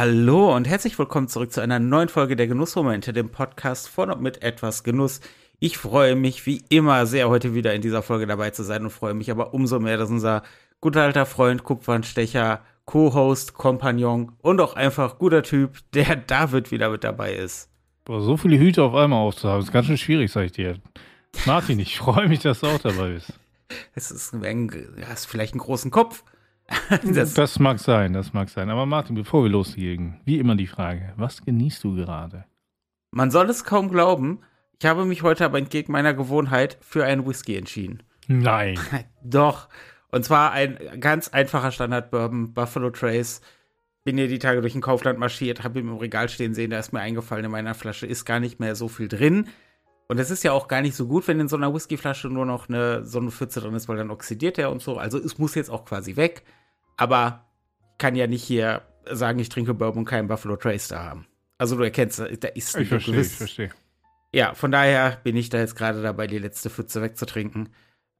Hallo und herzlich willkommen zurück zu einer neuen Folge der Genussmomente, dem Podcast von und mit etwas Genuss. Ich freue mich wie immer sehr, heute wieder in dieser Folge dabei zu sein und freue mich aber umso mehr, dass unser guter alter Freund, Kupfernstecher, Co-Host, Kompagnon und auch einfach guter Typ, der David wieder mit dabei ist. Boah, so viele Hüte auf einmal aufzuhaben, ist ganz schön schwierig, sag ich dir. Martin, ich freue mich, dass du auch dabei bist. Es ist, ein, hast vielleicht einen großen Kopf. das, das, mag sein, das mag sein. Aber Martin, bevor wir loslegen, wie immer die Frage, was genießt du gerade? Man soll es kaum glauben. Ich habe mich heute aber entgegen meiner Gewohnheit für einen Whisky entschieden. Nein. Doch. Und zwar ein ganz einfacher Standard-Bourbon, Buffalo Trace. Bin hier die Tage durch ein Kaufland marschiert, habe ihn im Regal stehen sehen, da ist mir eingefallen, in meiner Flasche ist gar nicht mehr so viel drin. Und es ist ja auch gar nicht so gut, wenn in so einer Whiskyflasche nur noch eine, so eine Pfütze drin ist, weil dann oxidiert er und so. Also es muss jetzt auch quasi weg. Aber ich kann ja nicht hier sagen, ich trinke Bourbon und keinen Buffalo Trace da haben. Also du erkennst, da ist Ich verstehe, gewiss. ich verstehe. Ja, von daher bin ich da jetzt gerade dabei, die letzte Pfütze wegzutrinken.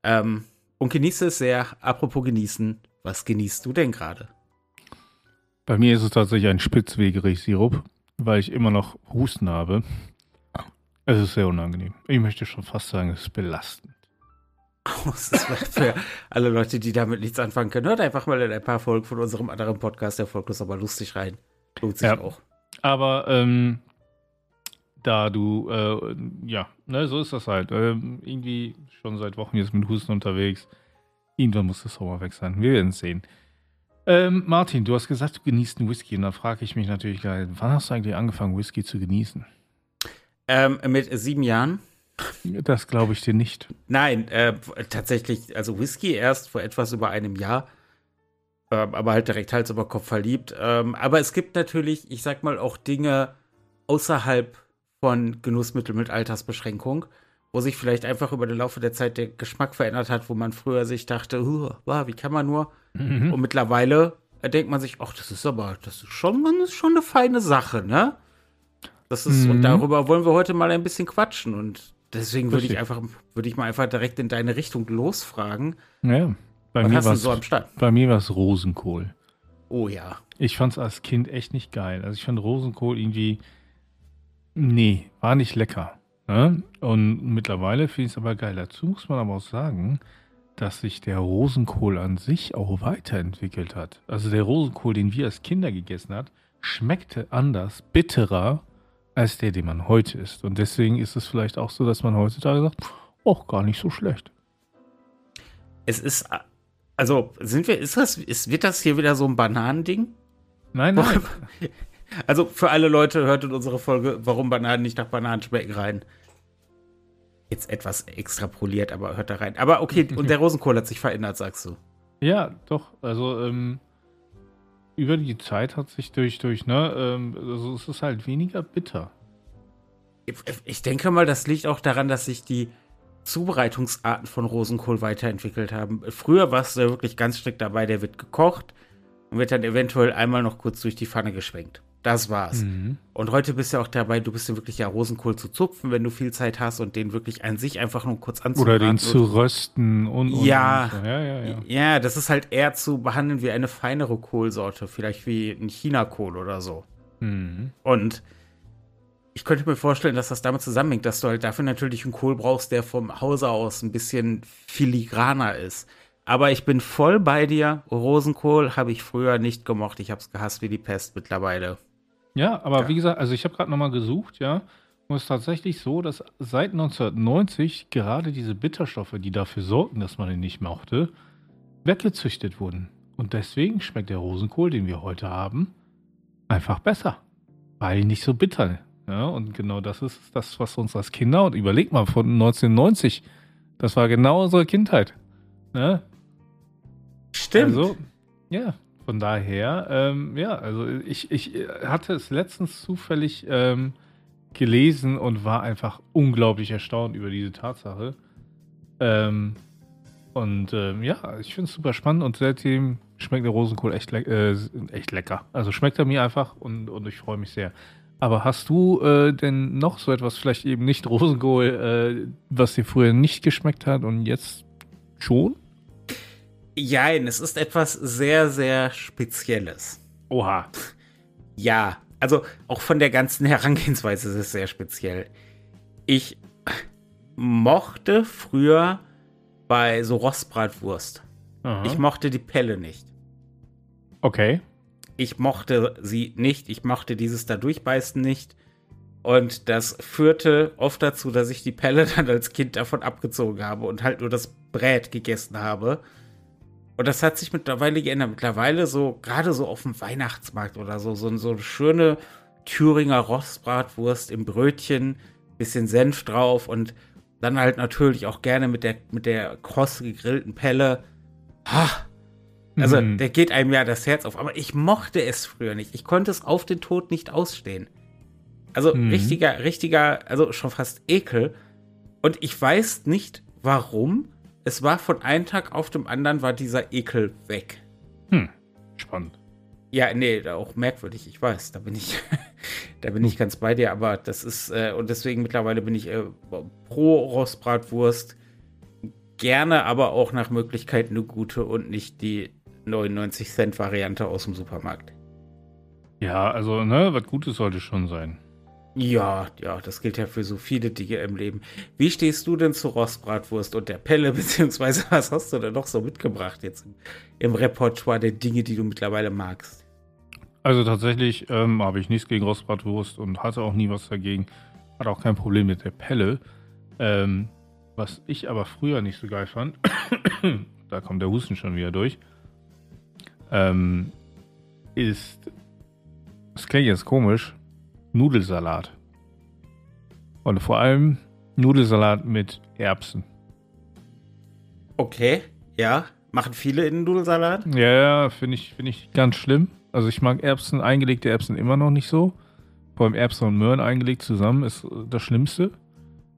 Ähm, und genieße es sehr. Apropos genießen, was genießt du denn gerade? Bei mir ist es tatsächlich ein Spitzwegerich-Sirup, weil ich immer noch Husten habe. Es ist sehr unangenehm. Ich möchte schon fast sagen, es ist belastend. Das ist für alle Leute, die damit nichts anfangen können. Hört einfach mal in ein paar Folgen von unserem anderen Podcast, der Folgt ist aber lustig rein. Lohnt sich ja. auch. Aber ähm, da du, äh, ja, ne, so ist das halt. Ähm, irgendwie schon seit Wochen jetzt mit Husten unterwegs. Irgendwann muss das mal weg sein. Wir werden es sehen. Ähm, Martin, du hast gesagt, du genießt einen Whisky. Und da frage ich mich natürlich gleich, wann hast du eigentlich angefangen, Whisky zu genießen? Ähm, mit sieben Jahren. Das glaube ich dir nicht. Nein, äh, tatsächlich, also Whisky erst vor etwas über einem Jahr. Äh, aber halt direkt Hals über Kopf verliebt. Ähm, aber es gibt natürlich, ich sag mal, auch Dinge außerhalb von Genussmitteln mit Altersbeschränkung, wo sich vielleicht einfach über den Laufe der Zeit der Geschmack verändert hat, wo man früher sich dachte, wow, wie kann man nur? Mhm. Und mittlerweile denkt man sich, ach, das ist aber, das ist schon, das ist schon eine feine Sache, ne? Das ist, mhm. und darüber wollen wir heute mal ein bisschen quatschen. Und deswegen würde ich einfach, würde ich mal einfach direkt in deine Richtung losfragen. Ja. Bei Was mir du so am Start? Bei mir war es Rosenkohl. Oh ja. Ich fand es als Kind echt nicht geil. Also ich fand Rosenkohl irgendwie, nee, war nicht lecker. Ne? Und mittlerweile finde ich es aber geil. Dazu muss man aber auch sagen, dass sich der Rosenkohl an sich auch weiterentwickelt hat. Also der Rosenkohl, den wir als Kinder gegessen haben, schmeckte anders, bitterer als der, den man heute isst. Und deswegen ist es vielleicht auch so, dass man heutzutage sagt, auch gar nicht so schlecht. Es ist, also sind wir, ist das, ist, wird das hier wieder so ein Bananending? Nein, nein. Also für alle Leute hört in unsere Folge, warum Bananen nicht nach Bananen schmecken rein. Jetzt etwas extrapoliert, aber hört da rein. Aber okay, und der Rosenkohl hat sich verändert, sagst du. Ja, doch. Also ähm, über die Zeit hat sich durch, durch, ne, ähm, also es ist halt weniger bitter. Ich denke mal, das liegt auch daran, dass sich die Zubereitungsarten von Rosenkohl weiterentwickelt haben. Früher war es ja wirklich ganz strikt dabei, der wird gekocht und wird dann eventuell einmal noch kurz durch die Pfanne geschwenkt. Das war's. Mhm. Und heute bist du ja auch dabei, du bist ja wirklich ja Rosenkohl zu zupfen, wenn du viel Zeit hast und den wirklich an sich einfach nur kurz anzubraten. Oder den zu rösten und, und ja, und so. ja, ja, ja. Ja, das ist halt eher zu behandeln wie eine feinere Kohlsorte, vielleicht wie ein Chinakohl oder so. Mhm. Und ich könnte mir vorstellen, dass das damit zusammenhängt, dass du halt dafür natürlich einen Kohl brauchst, der vom Hause aus ein bisschen filigraner ist. Aber ich bin voll bei dir. Rosenkohl habe ich früher nicht gemocht. Ich habe es gehasst wie die Pest mittlerweile. Ja, aber ja. wie gesagt, also ich habe gerade nochmal gesucht, ja. Und es ist tatsächlich so, dass seit 1990 gerade diese Bitterstoffe, die dafür sorgten, dass man ihn nicht mochte, weggezüchtet wurden. Und deswegen schmeckt der Rosenkohl, den wir heute haben, einfach besser. Weil nicht so bitter. Ja, und genau das ist das, was uns als Kinder, und überleg mal, von 1990, das war genau unsere Kindheit. Ja? Stimmt. Also, ja, von daher, ähm, ja, also ich, ich hatte es letztens zufällig ähm, gelesen und war einfach unglaublich erstaunt über diese Tatsache. Ähm, und ähm, ja, ich finde es super spannend und seitdem schmeckt der Rosenkohl echt, le äh, echt lecker. Also schmeckt er mir einfach und, und ich freue mich sehr. Aber hast du äh, denn noch so etwas, vielleicht eben nicht Rosenkohl, äh, was dir früher nicht geschmeckt hat und jetzt schon? Jein, es ist etwas sehr, sehr Spezielles. Oha. Ja, also auch von der ganzen Herangehensweise ist es sehr speziell. Ich mochte früher bei so Rostbratwurst. Aha. Ich mochte die Pelle nicht. okay. Ich mochte sie nicht. Ich mochte dieses da durchbeißen nicht. Und das führte oft dazu, dass ich die Pelle dann als Kind davon abgezogen habe und halt nur das Brät gegessen habe. Und das hat sich mittlerweile geändert. Mittlerweile so, gerade so auf dem Weihnachtsmarkt oder so, so, so eine schöne Thüringer Rostbratwurst im Brötchen, bisschen Senf drauf und dann halt natürlich auch gerne mit der, mit der kross gegrillten Pelle. Ha, also, Mhm. der geht einem ja das Herz auf. Aber ich mochte es früher nicht. Ich konnte es auf den Tod nicht ausstehen. Also, Mhm. richtiger, richtiger, also schon fast Ekel. Und ich weiß nicht, warum. Es war von einem Tag auf dem anderen war dieser Ekel weg. Hm. Spannend. Ja, nee, auch merkwürdig, ich weiß. Da bin ich, da bin ich ganz bei dir, aber das ist, äh, und deswegen mittlerweile bin ich äh, pro Rostbratwurst. Gerne, aber auch nach Möglichkeit eine gute und nicht die 99 Cent Variante aus dem Supermarkt. Ja, also, ne, was Gutes sollte schon sein. Ja, ja, das gilt ja für so viele Dinge im Leben. Wie stehst du denn zu Rostbratwurst und der Pelle, beziehungsweise was hast du denn noch so mitgebracht jetzt im, im Repertoire der Dinge, die du mittlerweile magst? Also tatsächlich ähm, habe ich nichts gegen Rostbratwurst und hatte auch nie was dagegen. Hatte auch kein Problem mit der Pelle. Ähm, was ich aber früher nicht so geil fand, da kommt der Husten schon wieder durch, ähm, ist, das klingt jetzt komisch, Nudelsalat. Und vor allem Nudelsalat mit Erbsen. Okay, ja, machen viele in den Nudelsalat? Ja, ja, finde ich, finde ich ganz schlimm. Also ich mag Erbsen, eingelegte Erbsen immer noch nicht so. Vor allem Erbsen und Möhren eingelegt zusammen ist das Schlimmste.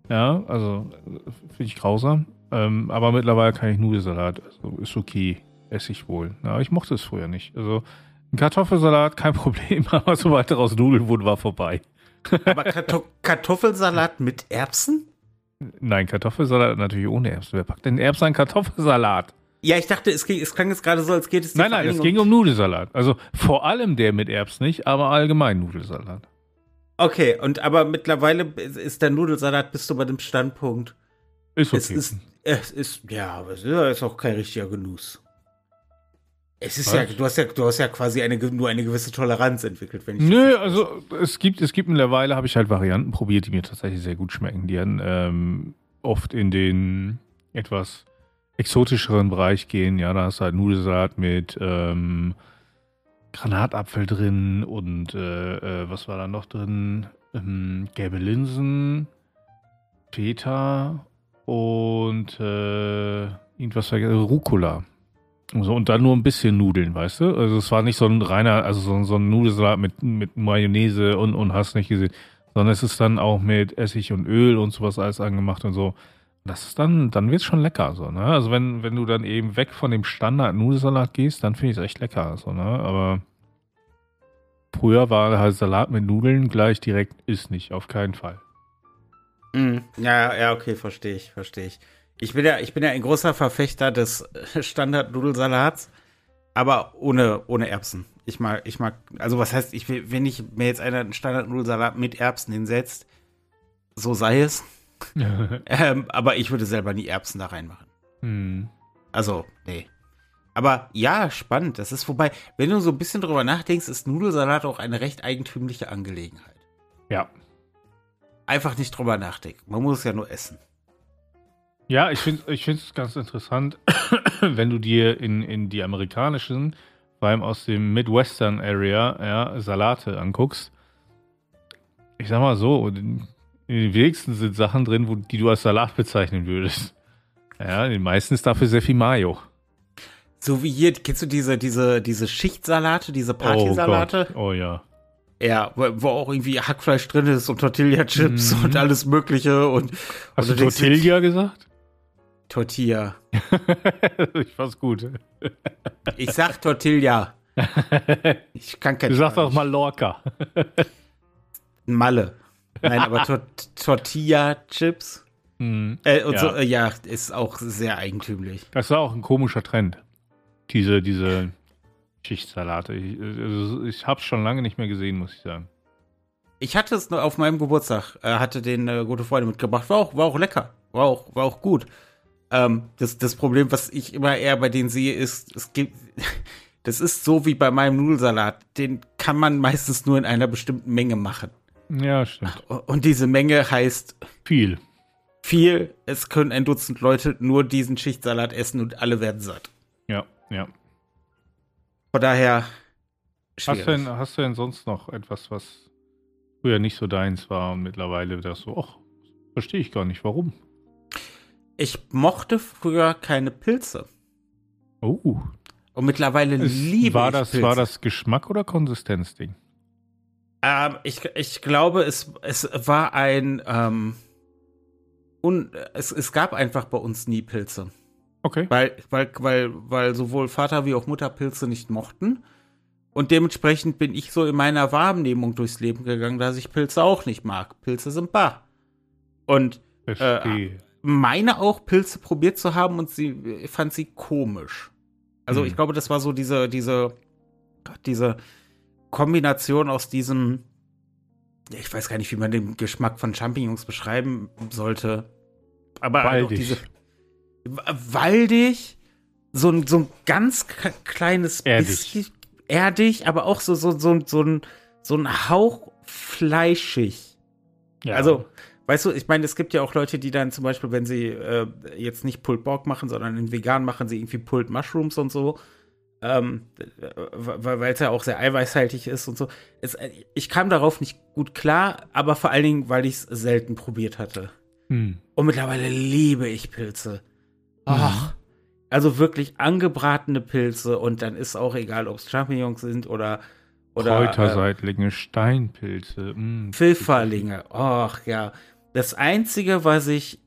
Ja, also finde ich grausam. Ähm, aber mittlerweile kann ich Nudelsalat. Also ist okay. Esse ich wohl. Ja, ich mochte es früher nicht. Also ein Kartoffelsalat, kein Problem, aber sobald daraus Nudeln wurden, war vorbei. Aber Karto Kartoffelsalat mit Erbsen? Nein, Kartoffelsalat natürlich ohne Erbsen. Wer packt denn Erbsen in Kartoffelsalat? Ja, ich dachte, es, ging, es klang jetzt gerade so, als geht es Nein, nein, es ging um Nudelsalat. Also vor allem der mit Erbsen nicht, aber allgemein Nudelsalat. Okay, und aber mittlerweile ist der Nudelsalat, bist du bei dem Standpunkt. Ist okay. Es ist, es ist, ja, aber es ist auch kein richtiger Genuss. Es ist Was? ja, du hast ja, du hast ja quasi eine, nur eine gewisse Toleranz entwickelt, wenn ich Nö, also es gibt, es gibt mittlerweile, habe ich halt Varianten probiert, die mir tatsächlich sehr gut schmecken. Die dann ähm, oft in den etwas exotischeren Bereich gehen. Ja, da hast du halt Nudelsalat mit ähm, Granatapfel drin und äh, äh, was war da noch drin? Ähm, gelbe Linsen, Feta und äh, irgendwas vergessen, Rucola. So, und dann nur ein bisschen Nudeln, weißt du? Also es war nicht so ein reiner, also so, so ein Nudelsalat mit, mit Mayonnaise und, und hast nicht gesehen, sondern es ist dann auch mit Essig und Öl und sowas alles angemacht und so. Das ist dann, dann wird es schon lecker, so, ne? Also wenn, wenn du dann eben weg von dem Standard-Nudelsalat gehst, dann finde ich es echt lecker, so, ne? Aber früher war halt Salat mit Nudeln gleich direkt ist nicht, auf keinen Fall. Mhm. Ja, ja, okay, verstehe ich, verstehe ich. Ich bin ja, ich bin ja ein großer Verfechter des Standard-Nudelsalats, aber ohne, ohne Erbsen. Ich mag, ich mag, also was heißt, ich wenn ich mir jetzt einen Standard-Nudelsalat mit Erbsen hinsetzt, so sei es. Ähm, aber ich würde selber nie Erbsen da reinmachen. hm. Also, nee. Aber ja, spannend. Das ist vorbei. Wenn du so ein bisschen drüber nachdenkst, ist Nudelsalat auch eine recht eigentümliche Angelegenheit. Ja. Einfach nicht drüber nachdenken. Man muss es ja nur essen. Ja, ich finde ich es ganz interessant, wenn du dir in, in die amerikanischen, vor allem aus dem Midwestern Area, ja, Salate anguckst. Ich sag mal so, in den wenigsten sind Sachen drin, wo, die du als Salat bezeichnen würdest. Ja, in den meisten ist dafür sehr viel Mayo. So wie hier, kennst du diese, diese, diese Schichtsalate, diese Partysalate? Oh, Gott. oh ja. ja, wo, auch irgendwie Hackfleisch drin ist und Tortilla-Chips Mhm. und alles Mögliche und Hast und du Tortilla gesagt? Tortilla. ich fand's gut. Ich sag Tortilla. Ich kann kein Du sagst auch Spanisch. mal Lorca. Malle. Nein, aber Tor Tortilla-Chips. Hm. Äh, Ja. So, äh, ja, ist auch sehr eigentümlich. Das war auch ein komischer Trend. Diese, diese Schichtsalate. Ich, also ich habe es schon lange nicht mehr gesehen, muss ich sagen. Ich hatte es nur auf meinem Geburtstag, äh, hatte den äh, gute Freunde mitgebracht. War auch, war auch lecker. War auch, war auch gut. Ähm, das, das Problem, was ich immer eher bei denen sehe, ist, es gibt, das ist so wie bei meinem Nudelsalat. Den kann man meistens nur in einer bestimmten Menge machen. Ja, stimmt. Und diese Menge heißt viel. Viel. Es können ein Dutzend Leute nur diesen Schichtsalat essen und alle werden satt. Ja, ja. Von daher. Hast du, denn, hast du denn sonst noch etwas, was früher nicht so deins war und mittlerweile das so, ach, verstehe ich gar nicht, warum? Ich mochte früher keine Pilze. Oh. Und mittlerweile es, liebe war ich das, Pilze. War das Geschmack oder Konsistenzding? Ähm, ich, ich glaube, es, es war ein. Ähm, un, es, es gab einfach bei uns nie Pilze. Okay. Weil, weil, weil, weil sowohl Vater wie auch Mutter Pilze nicht mochten. Und dementsprechend bin ich so in meiner Wahrnehmung durchs Leben gegangen, dass ich Pilze auch nicht mag. Pilze sind bar. Und Verstehe. Meine auch Pilze probiert zu haben und sie fand sie komisch. Also Hm. ich glaube, das war so diese, diese, diese Kombination aus diesem, ich weiß gar nicht, wie man den Geschmack von Champignons beschreiben sollte. Aber halt auch Waldig. diese waldig, so ein, so ein ganz kleines Erdig. bisschen erdig, aber auch so, so, so, so, ein, so ein Hauch fleischig. ja. Also, weißt du, ich meine, es gibt ja auch Leute, die dann zum Beispiel, wenn sie äh, jetzt nicht Pulled Pork machen, sondern in vegan machen sie irgendwie Pulled Mushrooms und so. Ähm, weil es ja auch sehr eiweißhaltig ist und so. Es, äh, ich kam darauf nicht gut klar, aber vor allen Dingen, weil ich es selten probiert hatte. Hm. Und mittlerweile liebe ich Pilze. Ach, also wirklich angebratene Pilze und dann ist auch egal, ob es Champignons sind oder oder äh, Kräuterseitlinge, Steinpilze. mm. Pfifferlinge. Och ja. Das einzige, was ich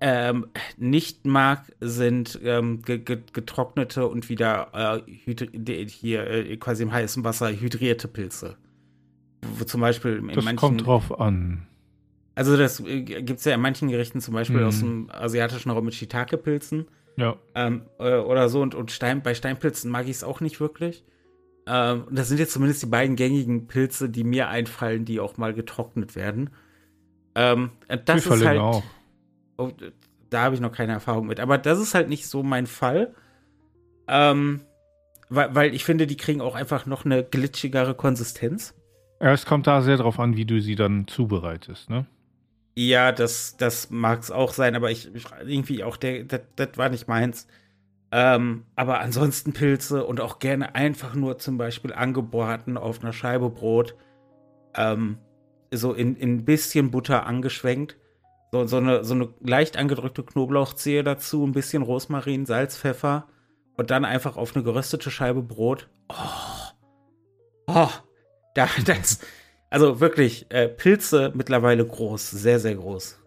ähm, nicht mag, sind ähm, ge ge getrocknete und wieder äh, hier äh, quasi im heißen Wasser hydrierte Pilze. Wo zum Beispiel in Das manchen kommt drauf an. Also das äh, gibt es ja in manchen Gerichten, zum Beispiel Mhm. aus dem asiatischen Raum mit Shiitake-Pilzen Ja. ähm, äh, oder so. Und, und Stein, bei Steinpilzen mag ich es auch nicht wirklich. Ähm, und das sind jetzt zumindest die beiden gängigen Pilze, die mir einfallen, die auch mal getrocknet werden. Ähm, äh, das ist halt, auch. oh, da habe ich noch keine Erfahrung mit. Aber das ist halt nicht so mein Fall. Ähm, weil, weil ich finde, die kriegen auch einfach noch eine glitschigere Konsistenz. Ja, es kommt da sehr drauf an, wie du sie dann zubereitest, ne? Ja, das, das mag es auch sein, aber ich, irgendwie auch der, das, das war nicht meins. Ähm, aber ansonsten Pilze und auch gerne einfach nur zum Beispiel angebraten auf einer Scheibe Brot. Ähm, so in, in ein bisschen Butter angeschwenkt. So, so, eine, so eine leicht angedrückte Knoblauchzehe dazu, ein bisschen Rosmarin, Salz, Pfeffer und dann einfach auf eine geröstete Scheibe Brot. Oh, oh da, das, also wirklich, äh, Pilze mittlerweile groß, sehr, sehr groß.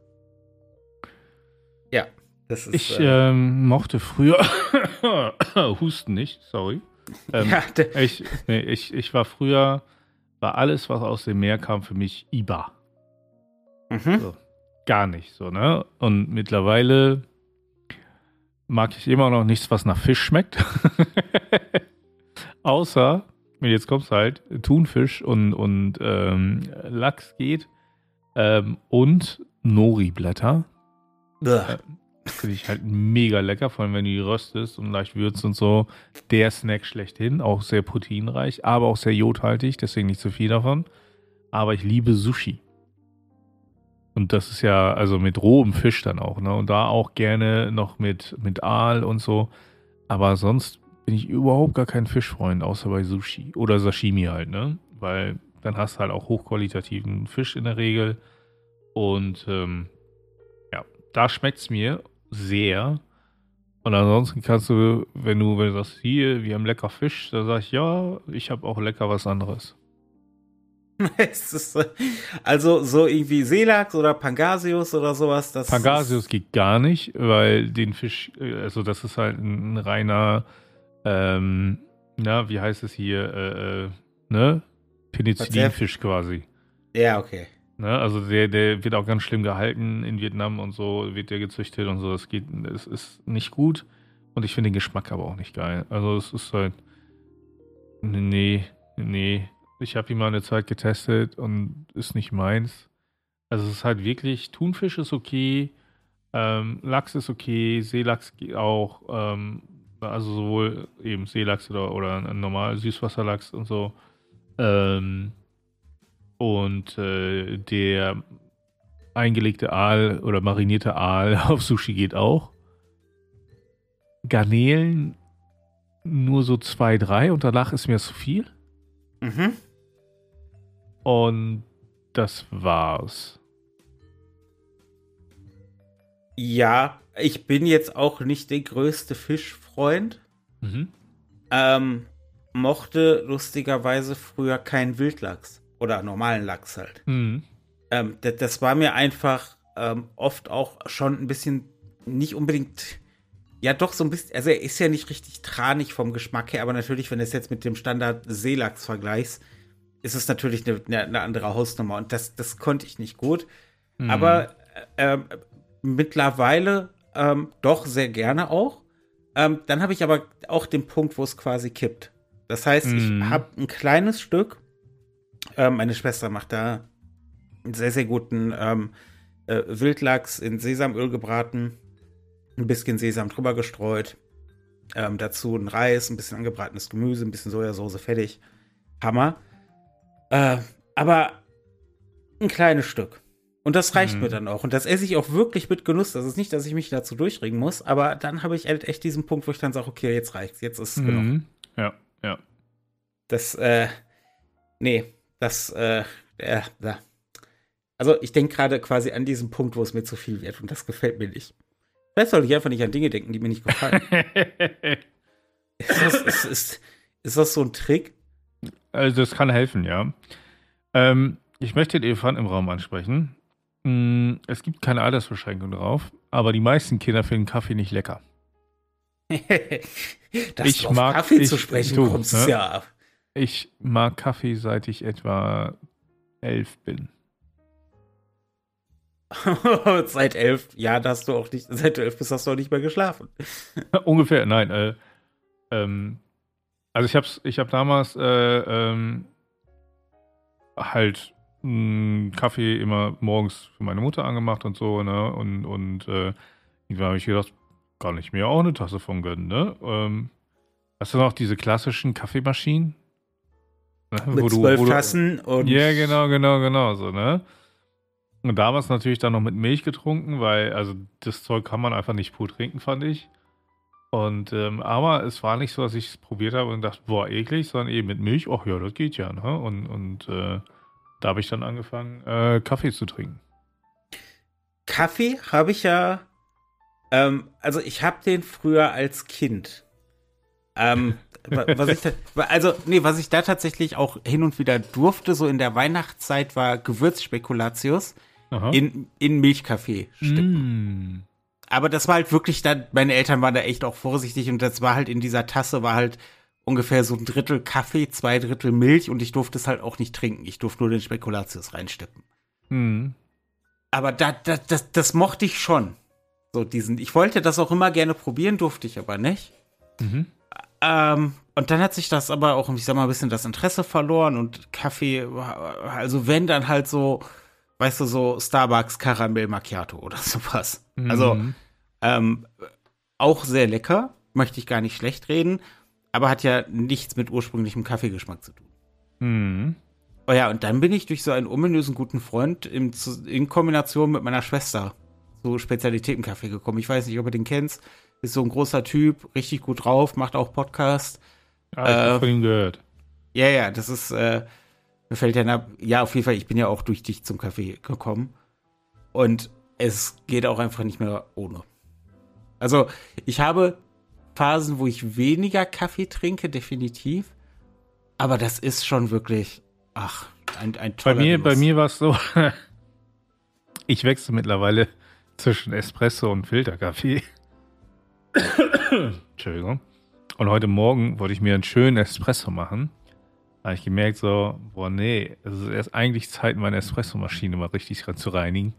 Ja, das ist. Ich äh, ähm, mochte früher Husten nicht, sorry. Ähm, ja, ich, nee, ich, ich war früher, war alles, was aus dem Meer kam, für mich IBA. mhm. So. Gar nicht so, ne? Und mittlerweile mag ich immer noch nichts, was nach Fisch schmeckt. Außer, jetzt kommt's halt, Thunfisch und, und ähm, Lachs geht. Ähm, und Nori-Blätter. Finde ich halt mega lecker, vor allem wenn du die röstest und leicht würzt und so. Der Snack schlechthin, auch sehr proteinreich, aber auch sehr jodhaltig, deswegen nicht zu viel davon. Aber ich liebe Sushi. Und das ist ja, also mit rohem Fisch dann auch, ne? Und da auch gerne noch mit, mit Aal und so. Aber sonst bin ich überhaupt gar kein Fischfreund, außer bei Sushi. Oder Sashimi halt, ne? Weil dann hast du halt auch hochqualitativen Fisch in der Regel. Und ähm, ja, da schmeckt es mir sehr. Und ansonsten kannst du, wenn du, wenn du sagst, hier, wir haben lecker Fisch, dann sag ich, ja, ich habe auch lecker was anderes. Also so irgendwie Seelachs oder Pangasius oder sowas. Das Pangasius geht gar nicht, weil den Fisch, also das ist halt ein, ein reiner, ähm, na, wie heißt es hier, äh, äh, ne? Penicillinfisch quasi. Ja, okay. Ne? Also der, der wird auch ganz schlimm gehalten in Vietnam und so, wird der gezüchtet und so. Das geht, es ist nicht gut. Und ich finde den Geschmack aber auch nicht geil. Also es ist halt, Nee, nee. Ich habe ihn mal eine Zeit getestet und ist nicht meins. Also es ist halt wirklich, Thunfisch ist okay, ähm, Lachs ist okay, Seelachs auch, ähm, also sowohl eben Seelachs oder, oder normal Süßwasserlachs und so. Ähm, und äh, der eingelegte Aal oder marinierte Aal auf Sushi geht auch. Garnelen nur so zwei, drei und danach ist mir zu viel. Mhm. Und das war's. Ja, ich bin jetzt auch nicht der größte Fischfreund. Mhm. Ähm, mochte lustigerweise früher keinen Wildlachs oder normalen Lachs halt. Mhm. Ähm, das, das, war mir einfach ähm, oft auch schon ein bisschen nicht unbedingt, ja doch so ein bisschen, also er ist ja nicht richtig tranig vom Geschmack her, aber natürlich, wenn du es jetzt mit dem Standard Seelachs vergleichst, ist es natürlich eine, eine, andere Hausnummer und das, das konnte ich nicht gut. Mhm. Aber äh, mittlerweile ähm, doch sehr gerne auch. Ähm, dann habe ich aber auch den Punkt, wo es quasi kippt. Das heißt, mm. ich mhm. habe ein kleines Stück. Ähm, meine Schwester macht da einen sehr, sehr guten ähm, äh, Wildlachs in Sesamöl gebraten. Ein bisschen Sesam drüber gestreut. Ähm, dazu ein Reis, ein bisschen angebratenes Gemüse, ein bisschen Sojasauce, fertig. Hammer. Äh, aber ein kleines Stück. Und das reicht mhm. mir dann auch. Und das esse ich auch wirklich mit Genuss. Das ist nicht, dass ich mich dazu durchringen muss, aber dann habe ich halt echt diesen Punkt, wo ich dann sage, okay, jetzt reicht's, jetzt ist es mhm. genug. Ja. Ja. Das, äh, nee, das, äh, äh, da. Also ich denke gerade quasi an diesen Punkt, wo es mir zu viel wird und das gefällt mir nicht. Vielleicht soll ich einfach nicht an Dinge denken, die mir nicht gefallen. ist, das, ist, ist, ist, das so ein Trick? Also das kann helfen, ja. Ähm, ich möchte den Elefant im Raum ansprechen. Mm, es gibt keine Altersbeschränkung drauf, aber die meisten Kinder finden Kaffee nicht lecker. Dass ich mag Kaffee ich, zu sprechen du, kommst, ne? ja. Ich mag Kaffee, seit ich etwa elf bin. seit elf, ja, hast du auch nicht, seit du elf bist, hast du auch nicht mehr geschlafen. Ungefähr, nein. Äh, ähm, also ich hab's, ich hab damals äh, ähm, halt mh, Kaffee immer morgens für meine Mutter angemacht und so, ne? Und, und äh, irgendwann habe ich gedacht, kann ich mir auch eine Tasse von gönnen, ne? Ähm, hast du noch diese klassischen Kaffeemaschinen? Mit wo zwölf Tassen und. Ja, genau, genau, genau, so, ne? Und damals natürlich dann noch mit Milch getrunken, weil, also das Zeug kann man einfach nicht pur trinken, fand ich. Und, ähm, aber es war nicht so, dass ich es probiert habe und dachte, boah, eklig, sondern eben mit Milch, ach ja, das geht ja, ne? Und, und äh, da habe ich dann angefangen, äh, Kaffee zu trinken. Kaffee habe ich ja ähm, also ich habe den früher als Kind. Ähm, was ich da, also, nee, was ich da tatsächlich auch hin und wieder durfte, so in der Weihnachtszeit, war Gewürzspekulatius in, in Milchkaffee stippen. Mm. Aber das war halt wirklich dann, meine Eltern waren da echt auch vorsichtig und das war halt in dieser Tasse, war halt ungefähr so ein Drittel Kaffee, zwei Drittel Milch und ich durfte es halt auch nicht trinken. Ich durfte nur den Spekulatius reinstippen. Mm. Aber da, da, das, das mochte ich schon. So diesen, ich wollte das auch immer gerne probieren, durfte ich aber nicht. Mhm. Ähm, und dann hat sich das aber auch, ich sag mal, ein bisschen das Interesse verloren und Kaffee, also wenn dann halt so, weißt du, so Starbucks Karamell Macchiato oder sowas. Mhm. Also ähm, auch sehr lecker, möchte ich gar nicht schlecht reden, aber hat ja nichts mit ursprünglichem Kaffeegeschmack zu tun. Mhm. Oh ja, und dann bin ich durch so einen ominösen guten Freund in, in Kombination mit meiner Schwester so Spezialitätenkaffee gekommen. Ich weiß nicht, ob du den kennst. Ist so ein großer Typ, richtig gut drauf, macht auch Podcast. Ja, ich äh, von ihm gehört. Ja, ja, das ist, äh, mir fällt ja, ja, auf jeden Fall, ich bin ja auch durch dich zum Kaffee gekommen. Und es geht auch einfach nicht mehr ohne. Also, ich habe Phasen, wo ich weniger Kaffee trinke, definitiv. Aber das ist schon wirklich, ach, ein, ein toller Bei mir, bei mir war es so, ich wechsle mittlerweile zwischen Espresso und Filterkaffee. Entschuldigung. Und heute Morgen wollte ich mir einen schönen Espresso machen. Da habe ich gemerkt, so, boah, nee, es ist erst eigentlich Zeit, meine Espresso-Maschine mal richtig zu reinigen.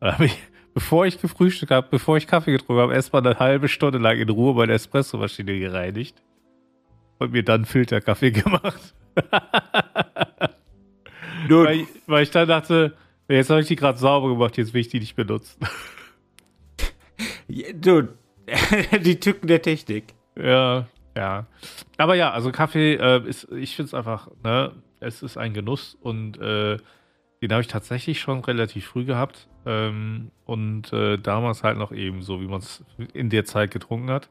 Da habe ich, bevor ich gefrühstückt habe, bevor ich Kaffee getrunken habe, erstmal eine halbe Stunde lang in Ruhe meine Espresso-Maschine gereinigt. und mir dann Filterkaffee gemacht. weil, ich, weil ich dann dachte, jetzt habe ich die gerade sauber gemacht, jetzt will ich die nicht benutzen. Du, die Tücken der Technik. Ja, ja. Aber ja, also Kaffee äh, ist, ich finde es einfach, ne, es ist ein Genuss und äh, den habe ich tatsächlich schon relativ früh gehabt. Ähm, und äh, damals halt noch eben so, wie man es in der Zeit getrunken hat.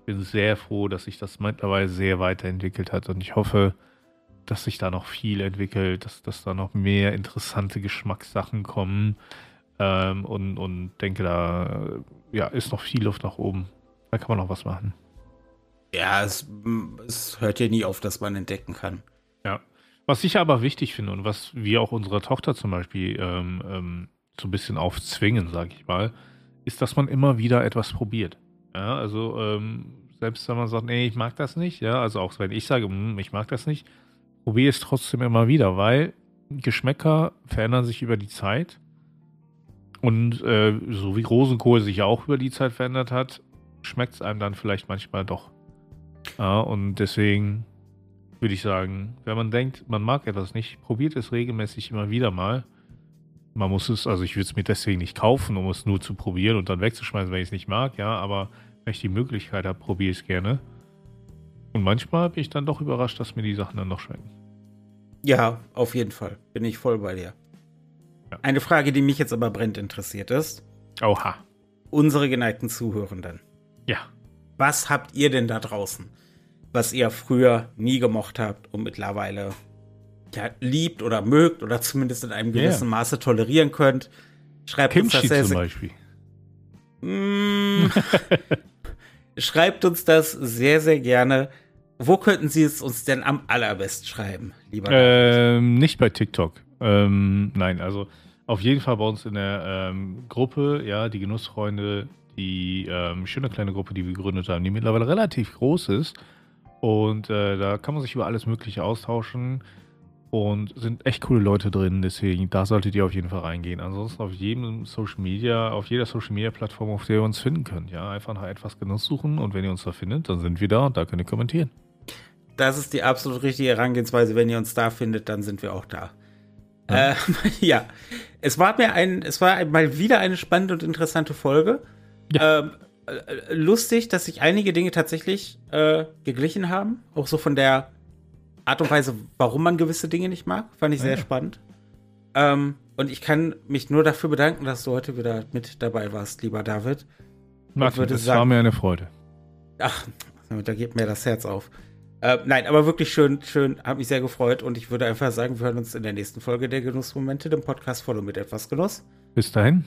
Ich bin sehr froh, dass sich das mittlerweile sehr weiterentwickelt hat und ich hoffe, dass sich da noch viel entwickelt, dass, dass da noch mehr interessante Geschmackssachen kommen. Ähm, und, und denke, da ja, ist noch viel Luft nach oben. Da kann man noch was machen. Ja, es, es hört ja nie auf, dass man entdecken kann. Ja. Was ich aber wichtig finde und was wir auch unserer Tochter zum Beispiel ähm, ähm, so ein bisschen aufzwingen, sage ich mal, ist, dass man immer wieder etwas probiert. Ja, also ähm, selbst wenn man sagt, nee, ich mag das nicht, ja, also auch wenn ich sage, hm, ich mag das nicht, probiere es trotzdem immer wieder, weil Geschmäcker verändern sich über die Zeit. Und äh, so wie Rosenkohl sich auch über die Zeit verändert hat, schmeckt es einem dann vielleicht manchmal doch. Ja, und deswegen würde ich sagen, wenn man denkt, man mag etwas nicht, probiert es regelmäßig immer wieder mal. Man muss es, also ich würde es mir deswegen nicht kaufen, um es nur zu probieren und dann wegzuschmeißen, wenn ich es nicht mag, ja, aber wenn ich die Möglichkeit habe, probiere ich es gerne. Und manchmal bin ich dann doch überrascht, dass mir die Sachen dann noch schmecken. Ja, auf jeden Fall. Bin ich voll bei dir. Eine Frage, die mich jetzt aber brennend interessiert ist. Oha. Unsere geneigten Zuhörenden. Ja. Was habt ihr denn da draußen, was ihr früher nie gemocht habt und mittlerweile ja, liebt oder mögt oder zumindest in einem gewissen yeah. Maße tolerieren könnt? Schreibt Kimchi uns das zum Beispiel. Mm. Schreibt uns das sehr, sehr gerne. Wo könnten Sie es uns denn am allerbesten schreiben, lieber? Ähm, nicht bei TikTok. Ähm, nein, also auf jeden Fall bei uns in der ähm, Gruppe, ja, die Genussfreunde, die ähm, schöne kleine Gruppe, die wir gegründet haben, die mittlerweile relativ groß ist. Und äh, da kann man sich über alles Mögliche austauschen. Und sind echt coole Leute drin, deswegen da solltet ihr auf jeden Fall reingehen. Ansonsten auf jedem Social Media, auf jeder Social Media Plattform, auf der ihr uns finden könnt. Ja, einfach nach etwas Genuss suchen und wenn ihr uns da findet, dann sind wir da und da könnt ihr kommentieren. Das ist die absolut richtige Herangehensweise. Wenn ihr uns da findet, dann sind wir auch da. Ja. Äh, ja. Es war mir ein, es war mal wieder eine spannende und interessante Folge. Ja. Ähm, äh, lustig, dass sich einige Dinge tatsächlich äh, geglichen haben. Auch so von der Art und Weise, warum man gewisse Dinge nicht mag, fand ich sehr ja. spannend. Ähm, und ich kann mich nur dafür bedanken, dass du heute wieder mit dabei warst, lieber David. Martin, es war mir eine Freude. Ach, da geht mir das Herz auf. Äh, nein, aber wirklich schön, schön, hat mich sehr gefreut und ich würde einfach sagen, wir hören uns in der nächsten Folge der Genussmomente, dem Podcast Follow mit etwas Genuss. Bis dahin.